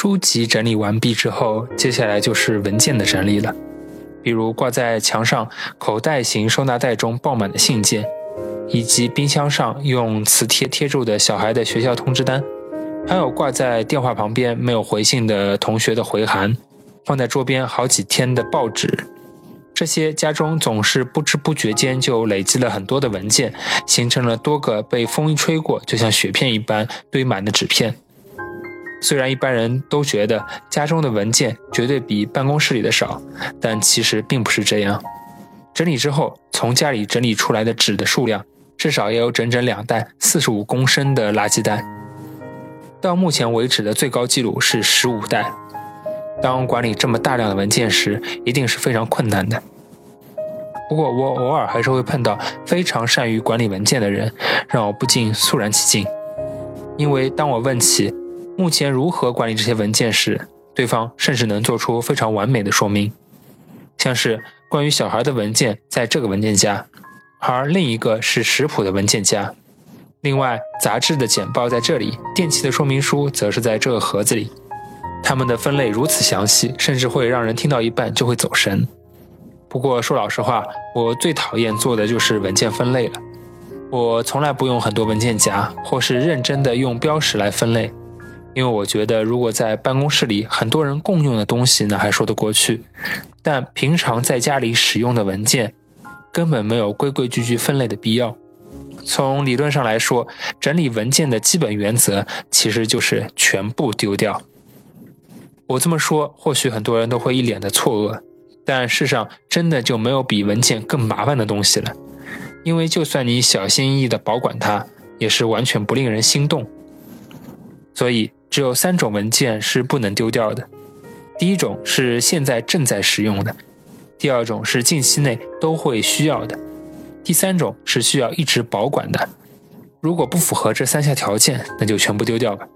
书籍整理完毕之后，接下来就是文件的整理了，比如挂在墙上口袋型收纳袋中爆满的信件，以及冰箱上用磁贴贴住的小孩的学校通知单，还有挂在电话旁边没有回信的同学的回函，放在桌边好几天的报纸。这些家中总是不知不觉间就累积了很多的文件，形成了多个被风一吹过就像雪片一般堆满的纸片。虽然一般人都觉得家中的文件绝对比办公室里的少，但其实并不是这样。整理之后，从家里整理出来的纸的数量至少也有整整两袋四十五公升的垃圾袋。到目前为止的最高纪录是十五袋。当管理这么大量的文件时，一定是非常困难的。不过，我偶尔还是会碰到非常善于管理文件的人，让我不禁肃然起敬。因为当我问起目前如何管理这些文件时，对方甚至能做出非常完美的说明，像是关于小孩的文件在这个文件夹，而另一个是食谱的文件夹。另外，杂志的简报在这里，电器的说明书则是在这个盒子里。他们的分类如此详细，甚至会让人听到一半就会走神。不过说老实话，我最讨厌做的就是文件分类了。我从来不用很多文件夹，或是认真的用标识来分类，因为我觉得如果在办公室里很多人共用的东西，那还说得过去。但平常在家里使用的文件，根本没有规规矩矩分类的必要。从理论上来说，整理文件的基本原则其实就是全部丢掉。我这么说，或许很多人都会一脸的错愕，但世上真的就没有比文件更麻烦的东西了。因为就算你小心翼翼地保管它，也是完全不令人心动。所以，只有三种文件是不能丢掉的：第一种是现在正在使用的；第二种是近期内都会需要的；第三种是需要一直保管的。如果不符合这三项条件，那就全部丢掉吧。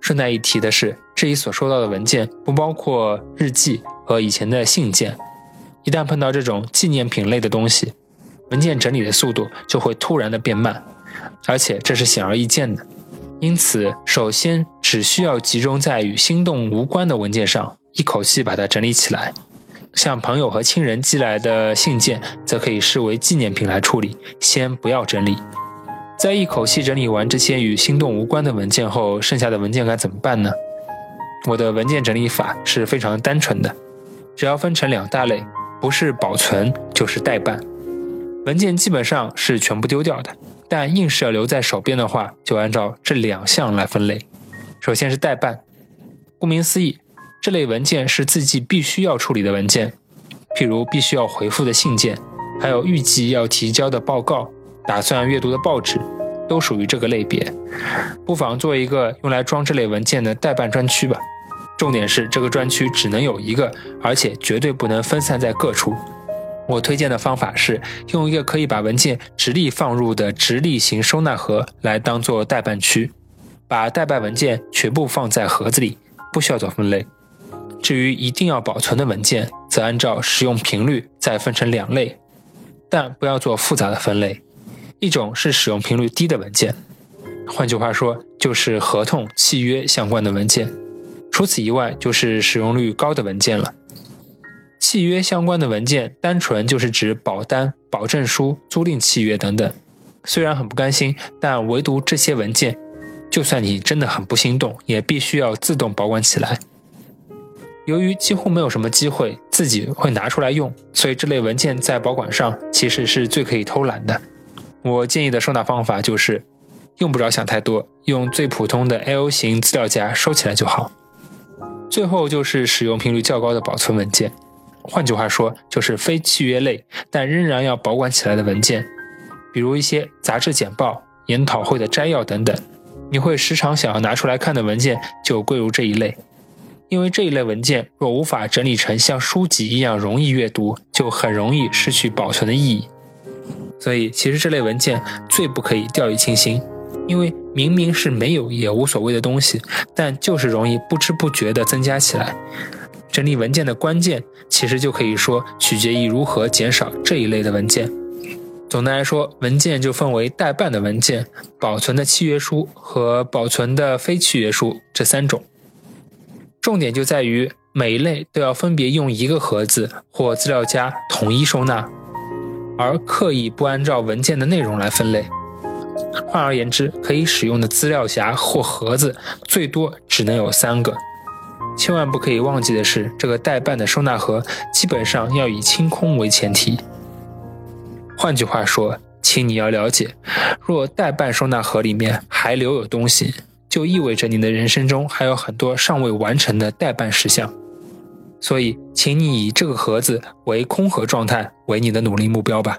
顺带一提的是，这里所收到的文件不包括日记和以前的信件。一旦碰到这种纪念品类的东西，文件整理的速度就会突然的变慢，而且这是显而易见的。因此，首先只需要集中在与心动无关的文件上，一口气把它整理起来。像朋友和亲人寄来的信件，则可以视为纪念品来处理，先不要整理。在一口气整理完这些与心动无关的文件后，剩下的文件该怎么办呢？我的文件整理法是非常单纯的，只要分成两大类，不是保存就是代办。文件基本上是全部丢掉的，但硬是要留在手边的话，就按照这两项来分类。首先是代办，顾名思义，这类文件是自己必须要处理的文件，譬如必须要回复的信件，还有预计要提交的报告。打算阅读的报纸，都属于这个类别，不妨做一个用来装这类文件的代办专区吧。重点是这个专区只能有一个，而且绝对不能分散在各处。我推荐的方法是用一个可以把文件直立放入的直立型收纳盒来当做代办区，把代办文件全部放在盒子里，不需要做分类。至于一定要保存的文件，则按照使用频率再分成两类，但不要做复杂的分类。一种是使用频率低的文件，换句话说就是合同、契约相关的文件。除此以外，就是使用率高的文件了。契约相关的文件，单纯就是指保单、保证书、租赁契约等等。虽然很不甘心，但唯独这些文件，就算你真的很不心动，也必须要自动保管起来。由于几乎没有什么机会自己会拿出来用，所以这类文件在保管上其实是最可以偷懒的。我建议的收纳方法就是，用不着想太多，用最普通的 L 型资料夹收起来就好。最后就是使用频率较高的保存文件，换句话说就是非契约类但仍然要保管起来的文件，比如一些杂志简报、研讨会的摘要等等，你会时常想要拿出来看的文件就归入这一类。因为这一类文件若无法整理成像书籍一样容易阅读，就很容易失去保存的意义。所以，其实这类文件最不可以掉以轻心，因为明明是没有也无所谓的东西，但就是容易不知不觉地增加起来。整理文件的关键，其实就可以说取决于如何减少这一类的文件。总的来说，文件就分为代办的文件、保存的契约书和保存的非契约书这三种。重点就在于每一类都要分别用一个盒子或资料夹统一收纳，而刻意不按照文件的内容来分类。换而言之，可以使用的资料夹或盒子最多只能有三个。千万不可以忘记的是，这个代办的收纳盒基本上要以清空为前提。换句话说，请你要了解，若待办收纳盒里面还留有东西，就意味着你的人生中还有很多尚未完成的待办事项。所以，请你以这个盒子为空盒状态为你的努力目标吧。